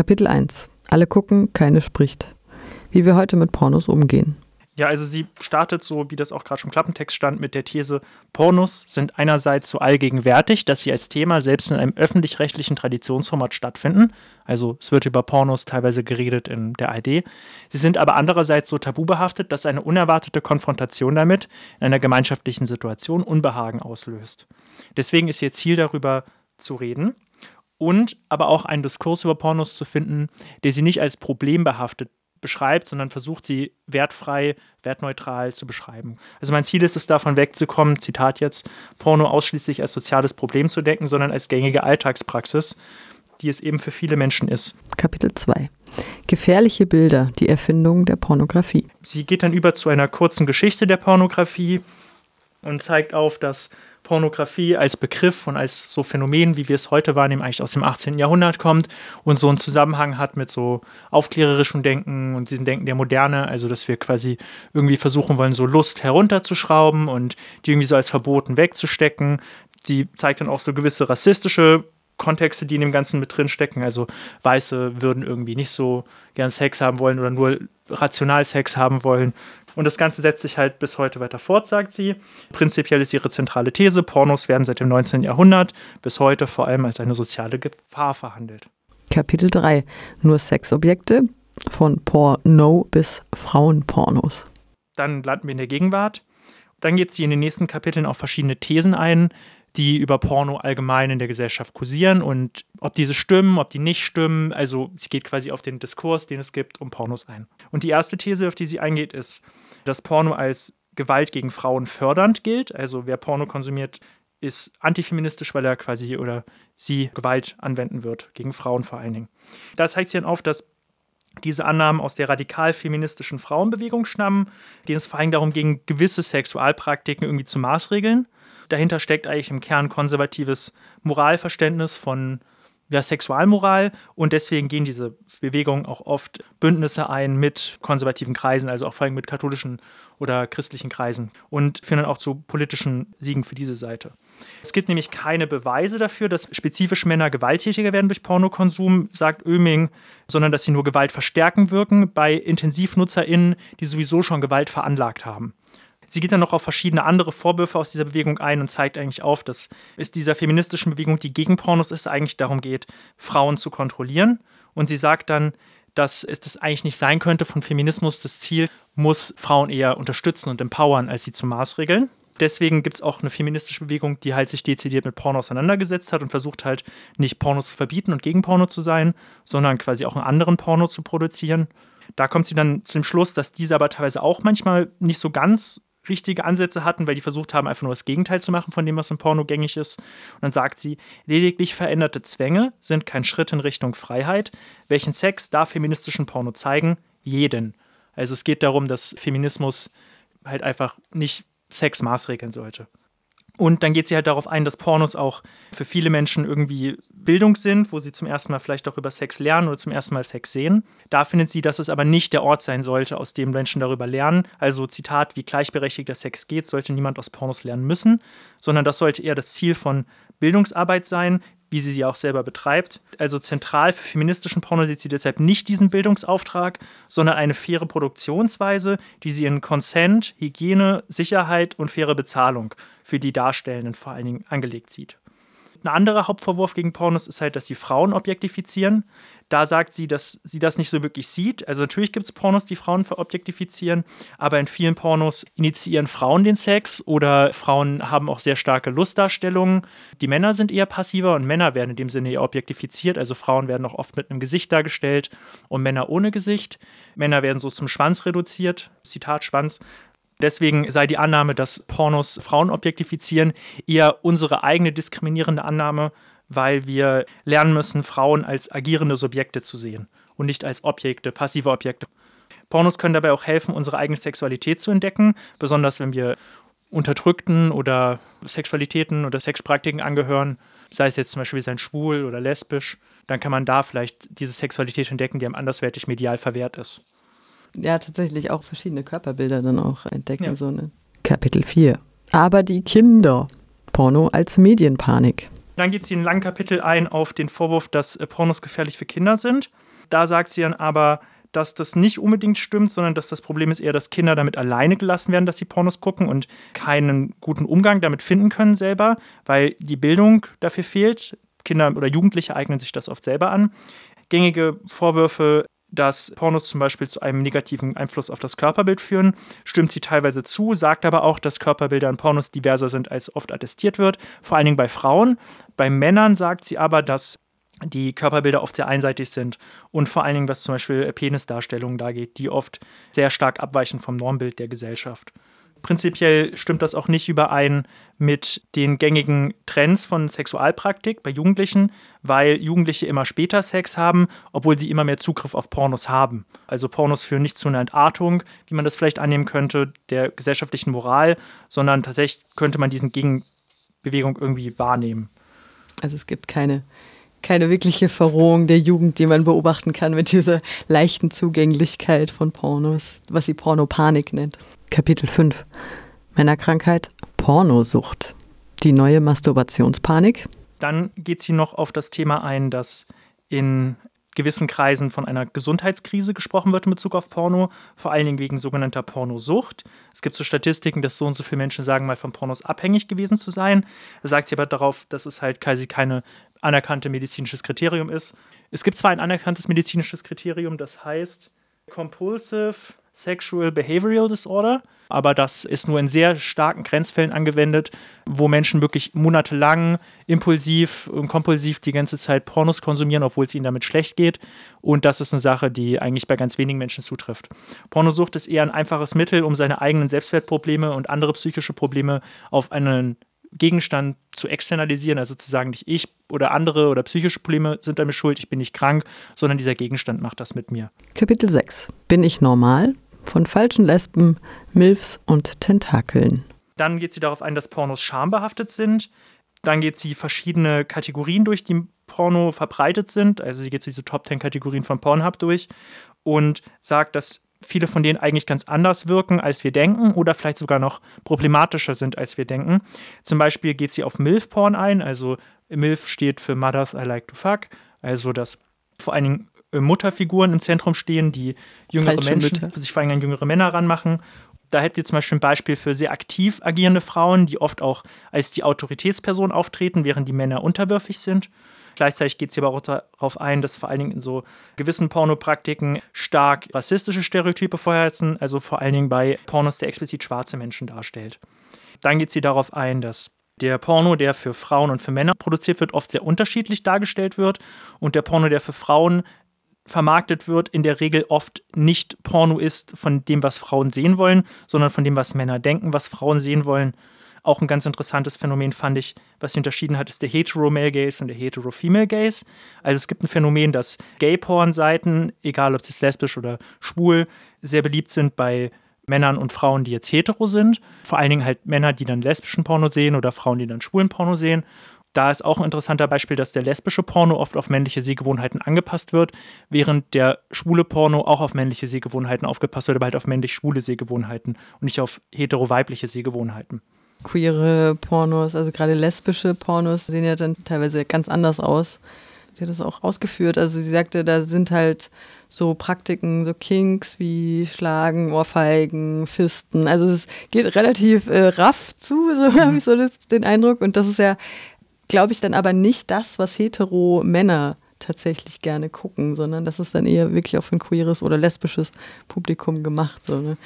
Kapitel 1. Alle gucken, keine spricht. Wie wir heute mit Pornos umgehen. Ja, also sie startet so, wie das auch gerade schon Klappentext stand, mit der These, Pornos sind einerseits so allgegenwärtig, dass sie als Thema selbst in einem öffentlich-rechtlichen Traditionsformat stattfinden. Also es wird über Pornos teilweise geredet in der ARD. Sie sind aber andererseits so tabubehaftet, dass eine unerwartete Konfrontation damit in einer gemeinschaftlichen Situation Unbehagen auslöst. Deswegen ist ihr Ziel darüber zu reden und aber auch einen Diskurs über Pornos zu finden, der sie nicht als problembehaftet beschreibt, sondern versucht sie wertfrei, wertneutral zu beschreiben. Also mein Ziel ist es, davon wegzukommen, Zitat jetzt, Porno ausschließlich als soziales Problem zu denken, sondern als gängige Alltagspraxis, die es eben für viele Menschen ist. Kapitel 2. Gefährliche Bilder, die Erfindung der Pornografie. Sie geht dann über zu einer kurzen Geschichte der Pornografie und zeigt auf, dass Pornografie als Begriff und als so Phänomen, wie wir es heute wahrnehmen, eigentlich aus dem 18. Jahrhundert kommt und so einen Zusammenhang hat mit so aufklärerischem Denken und diesem Denken der Moderne, also dass wir quasi irgendwie versuchen wollen, so Lust herunterzuschrauben und die irgendwie so als verboten wegzustecken. Die zeigt dann auch so gewisse rassistische Kontexte, die in dem Ganzen mit drin stecken. Also Weiße würden irgendwie nicht so gern Sex haben wollen oder nur rational Sex haben wollen. Und das Ganze setzt sich halt bis heute weiter fort, sagt sie. Prinzipiell ist ihre zentrale These, Pornos werden seit dem 19. Jahrhundert bis heute vor allem als eine soziale Gefahr verhandelt. Kapitel 3. Nur Sexobjekte von Porno bis Frauenpornos. Dann landen wir in der Gegenwart. Dann geht sie in den nächsten Kapiteln auf verschiedene Thesen ein, die über Porno allgemein in der Gesellschaft kursieren und ob diese stimmen, ob die nicht stimmen. Also sie geht quasi auf den Diskurs, den es gibt, um Pornos ein. Und die erste These, auf die sie eingeht, ist, dass Porno als Gewalt gegen Frauen fördernd gilt. Also wer Porno konsumiert, ist antifeministisch, weil er quasi oder sie Gewalt anwenden wird, gegen Frauen vor allen Dingen. Da zeigt sie dann auf, dass diese Annahmen aus der radikal-feministischen Frauenbewegung stammen, denen es vor allem darum ging, gewisse Sexualpraktiken irgendwie zu maßregeln. Dahinter steckt eigentlich im Kern konservatives Moralverständnis von ja, Sexualmoral und deswegen gehen diese Bewegungen auch oft Bündnisse ein mit konservativen Kreisen, also auch vor allem mit katholischen oder christlichen Kreisen und führen dann auch zu politischen Siegen für diese Seite. Es gibt nämlich keine Beweise dafür, dass spezifisch Männer gewalttätiger werden durch Pornokonsum, sagt Oeming, sondern dass sie nur Gewalt verstärken wirken bei IntensivnutzerInnen, die sowieso schon Gewalt veranlagt haben. Sie geht dann noch auf verschiedene andere Vorwürfe aus dieser Bewegung ein und zeigt eigentlich auf, dass es dieser feministischen Bewegung, die gegen Pornos ist, eigentlich darum geht, Frauen zu kontrollieren. Und sie sagt dann, dass es das eigentlich nicht sein könnte von Feminismus. Das Ziel muss Frauen eher unterstützen und empowern, als sie zu maßregeln. Deswegen gibt es auch eine feministische Bewegung, die halt sich dezidiert mit Porno auseinandergesetzt hat und versucht halt nicht Porno zu verbieten und gegen Porno zu sein, sondern quasi auch einen anderen Porno zu produzieren. Da kommt sie dann zu dem Schluss, dass diese aber teilweise auch manchmal nicht so ganz richtige Ansätze hatten, weil die versucht haben, einfach nur das Gegenteil zu machen von dem, was im Porno gängig ist. Und dann sagt sie, lediglich veränderte Zwänge sind kein Schritt in Richtung Freiheit. Welchen Sex darf feministischen Porno zeigen? Jeden. Also es geht darum, dass Feminismus halt einfach nicht Sex maßregeln sollte. Und dann geht sie halt darauf ein, dass Pornos auch für viele Menschen irgendwie Bildung sind, wo sie zum ersten Mal vielleicht auch über Sex lernen oder zum ersten Mal Sex sehen. Da findet sie, dass es aber nicht der Ort sein sollte, aus dem Menschen darüber lernen. Also Zitat, wie gleichberechtigter Sex geht, sollte niemand aus Pornos lernen müssen, sondern das sollte eher das Ziel von Bildungsarbeit sein, wie sie sie auch selber betreibt. Also zentral für feministischen Porno sieht sie deshalb nicht diesen Bildungsauftrag, sondern eine faire Produktionsweise, die sie in Consent, Hygiene, Sicherheit und faire Bezahlung für die Darstellenden vor allen Dingen angelegt sieht. Ein anderer Hauptvorwurf gegen Pornos ist halt, dass sie Frauen objektifizieren. Da sagt sie, dass sie das nicht so wirklich sieht. Also natürlich gibt es Pornos, die Frauen verobjektifizieren, aber in vielen Pornos initiieren Frauen den Sex oder Frauen haben auch sehr starke Lustdarstellungen. Die Männer sind eher passiver und Männer werden in dem Sinne eher objektifiziert. Also Frauen werden auch oft mit einem Gesicht dargestellt und Männer ohne Gesicht. Männer werden so zum Schwanz reduziert. Zitat Schwanz. Deswegen sei die Annahme, dass Pornos Frauen objektifizieren, eher unsere eigene diskriminierende Annahme, weil wir lernen müssen, Frauen als agierende Subjekte zu sehen und nicht als Objekte, passive Objekte. Pornos können dabei auch helfen, unsere eigene Sexualität zu entdecken, besonders wenn wir unterdrückten oder Sexualitäten oder Sexpraktiken angehören, sei es jetzt zum Beispiel sein schwul oder lesbisch, dann kann man da vielleicht diese Sexualität entdecken, die einem anderswertig medial verwehrt ist ja tatsächlich auch verschiedene Körperbilder dann auch entdecken. Ja. So, ne? Kapitel 4. Aber die Kinder. Porno als Medienpanik. Dann geht sie in einem langen Kapitel ein auf den Vorwurf, dass äh, Pornos gefährlich für Kinder sind. Da sagt sie dann aber, dass das nicht unbedingt stimmt, sondern dass das Problem ist eher, dass Kinder damit alleine gelassen werden, dass sie Pornos gucken und keinen guten Umgang damit finden können selber, weil die Bildung dafür fehlt. Kinder oder Jugendliche eignen sich das oft selber an. Gängige Vorwürfe dass Pornos zum Beispiel zu einem negativen Einfluss auf das Körperbild führen, stimmt sie teilweise zu, sagt aber auch, dass Körperbilder in Pornos diverser sind, als oft attestiert wird, vor allen Dingen bei Frauen. Bei Männern sagt sie aber, dass die Körperbilder oft sehr einseitig sind und vor allen Dingen, was zum Beispiel Penisdarstellungen da geht, die oft sehr stark abweichen vom Normbild der Gesellschaft. Prinzipiell stimmt das auch nicht überein mit den gängigen Trends von Sexualpraktik bei Jugendlichen, weil Jugendliche immer später Sex haben, obwohl sie immer mehr Zugriff auf Pornos haben. Also Pornos führen nicht zu einer Entartung, wie man das vielleicht annehmen könnte, der gesellschaftlichen Moral, sondern tatsächlich könnte man diesen Gegenbewegung irgendwie wahrnehmen. Also es gibt keine keine wirkliche Verrohung der Jugend, die man beobachten kann mit dieser leichten Zugänglichkeit von Pornos, was sie Pornopanik nennt. Kapitel 5 Männerkrankheit, Pornosucht. Die neue Masturbationspanik. Dann geht sie noch auf das Thema ein, dass in gewissen Kreisen von einer Gesundheitskrise gesprochen wird in Bezug auf Porno, vor allen Dingen wegen sogenannter Pornosucht. Es gibt so Statistiken, dass so und so viele Menschen sagen, mal von Pornos abhängig gewesen zu sein. Da sagt sie aber darauf, dass es halt quasi keine anerkannte medizinisches Kriterium ist. Es gibt zwar ein anerkanntes medizinisches Kriterium, das heißt Compulsive Sexual Behavioral Disorder, aber das ist nur in sehr starken Grenzfällen angewendet, wo Menschen wirklich monatelang impulsiv und kompulsiv die ganze Zeit Pornos konsumieren, obwohl es ihnen damit schlecht geht. Und das ist eine Sache, die eigentlich bei ganz wenigen Menschen zutrifft. Pornosucht ist eher ein einfaches Mittel, um seine eigenen Selbstwertprobleme und andere psychische Probleme auf einen Gegenstand zu externalisieren, also zu sagen, nicht ich oder andere oder psychische Probleme sind damit schuld, ich bin nicht krank, sondern dieser Gegenstand macht das mit mir. Kapitel 6. Bin ich normal? Von falschen Lesben, Milfs und Tentakeln. Dann geht sie darauf ein, dass Pornos schambehaftet sind. Dann geht sie verschiedene Kategorien durch, die Porno verbreitet sind. Also sie geht diese Top 10 Kategorien von Pornhub durch und sagt, dass viele von denen eigentlich ganz anders wirken, als wir denken oder vielleicht sogar noch problematischer sind, als wir denken. Zum Beispiel geht sie auf MILF-Porn ein, also MILF steht für Mothers I Like to Fuck, also dass vor allen Dingen äh, Mutterfiguren im Zentrum stehen, die jüngere Falsche Menschen, Mütter. sich vor allem an jüngere Männer ranmachen. Da hätten wir zum Beispiel ein Beispiel für sehr aktiv agierende Frauen, die oft auch als die Autoritätsperson auftreten, während die Männer unterwürfig sind. Gleichzeitig geht sie aber auch darauf ein, dass vor allen Dingen in so gewissen Pornopraktiken stark rassistische Stereotype vorherrschen, also vor allen Dingen bei Pornos, der explizit schwarze Menschen darstellt. Dann geht sie darauf ein, dass der Porno, der für Frauen und für Männer produziert wird, oft sehr unterschiedlich dargestellt wird und der Porno, der für Frauen vermarktet wird, in der Regel oft nicht Porno ist von dem, was Frauen sehen wollen, sondern von dem, was Männer denken, was Frauen sehen wollen. Auch ein ganz interessantes Phänomen fand ich, was sie unterschieden hat, ist der Hetero-Male Gaze und der Hetero-Female Gaze. Also es gibt ein Phänomen, dass Gay-Porn-Seiten, egal ob sie lesbisch oder schwul, sehr beliebt sind bei Männern und Frauen, die jetzt hetero sind. Vor allen Dingen halt Männer, die dann lesbischen Porno sehen oder Frauen, die dann schwulen Porno sehen. Da ist auch ein interessanter Beispiel, dass der lesbische Porno oft auf männliche Sehgewohnheiten angepasst wird, während der schwule Porno auch auf männliche Sehgewohnheiten aufgepasst wird, aber halt auf männlich-schwule Sehgewohnheiten und nicht auf hetero-weibliche Sehgewohnheiten queere Pornos, also gerade lesbische Pornos, sehen ja dann teilweise ganz anders aus. Sie hat das auch ausgeführt. Also sie sagte, da sind halt so Praktiken, so Kinks wie Schlagen, Ohrfeigen, Fisten. Also es geht relativ äh, raff zu, so mhm. habe ich so das, den Eindruck. Und das ist ja, glaube ich, dann aber nicht das, was hetero Männer tatsächlich gerne gucken, sondern das ist dann eher wirklich auch für ein queeres oder lesbisches Publikum gemacht. So, ne?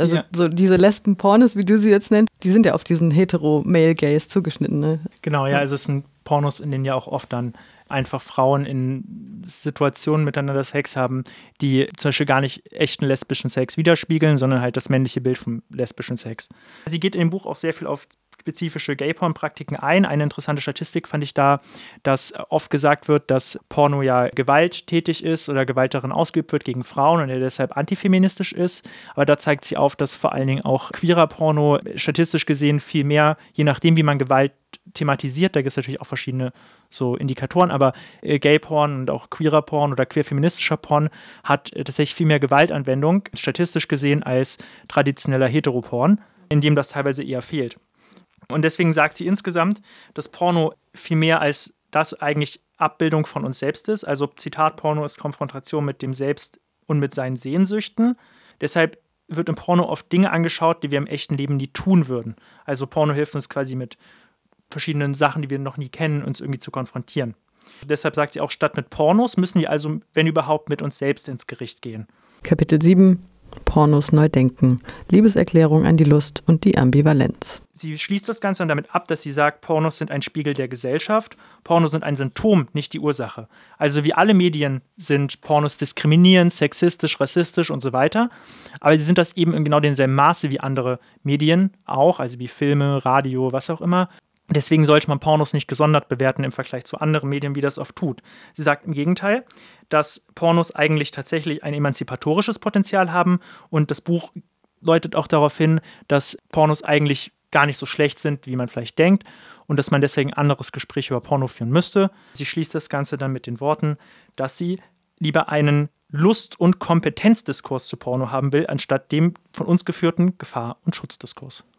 Also ja. so diese Lesben-Pornos, wie du sie jetzt nennst, die sind ja auf diesen hetero-male-Gays zugeschnitten. Ne? Genau, ja, also es sind Pornos, in denen ja auch oft dann einfach Frauen in Situationen miteinander Sex haben, die zum Beispiel gar nicht echten lesbischen Sex widerspiegeln, sondern halt das männliche Bild vom lesbischen Sex. Sie geht in dem Buch auch sehr viel auf spezifische Gay-Porn-Praktiken ein. Eine interessante Statistik fand ich da, dass oft gesagt wird, dass Porno ja gewalttätig ist oder Gewalt darin ausgeübt wird gegen Frauen und er deshalb antifeministisch ist. Aber da zeigt sie auf, dass vor allen Dingen auch queerer Porno statistisch gesehen viel mehr, je nachdem, wie man Gewalt thematisiert, da gibt es natürlich auch verschiedene so Indikatoren, aber äh, Gay-Porn und auch queerer Porn oder queer-feministischer Porn hat äh, tatsächlich viel mehr Gewaltanwendung, statistisch gesehen, als traditioneller Heteroporn, in dem das teilweise eher fehlt. Und deswegen sagt sie insgesamt, dass Porno viel mehr als das eigentlich Abbildung von uns selbst ist. Also Zitat, Porno ist Konfrontation mit dem Selbst und mit seinen Sehnsüchten. Deshalb wird im Porno oft Dinge angeschaut, die wir im echten Leben nie tun würden. Also Porno hilft uns quasi mit verschiedenen Sachen, die wir noch nie kennen, uns irgendwie zu konfrontieren. Deshalb sagt sie auch, statt mit Pornos müssen wir also, wenn überhaupt, mit uns selbst ins Gericht gehen. Kapitel 7 Pornos neu denken. Liebeserklärung an die Lust und die Ambivalenz. Sie schließt das Ganze dann damit ab, dass sie sagt, Pornos sind ein Spiegel der Gesellschaft, Pornos sind ein Symptom, nicht die Ursache. Also wie alle Medien sind Pornos diskriminierend, sexistisch, rassistisch und so weiter, aber sie sind das eben in genau demselben Maße wie andere Medien auch, also wie Filme, Radio, was auch immer. Deswegen sollte man Pornos nicht gesondert bewerten im Vergleich zu anderen Medien, wie das oft tut. Sie sagt im Gegenteil, dass Pornos eigentlich tatsächlich ein emanzipatorisches Potenzial haben und das Buch deutet auch darauf hin, dass Pornos eigentlich gar nicht so schlecht sind, wie man vielleicht denkt und dass man deswegen ein anderes Gespräch über Porno führen müsste. Sie schließt das Ganze dann mit den Worten, dass sie lieber einen Lust- und Kompetenzdiskurs zu Porno haben will, anstatt dem von uns geführten Gefahr- und Schutzdiskurs.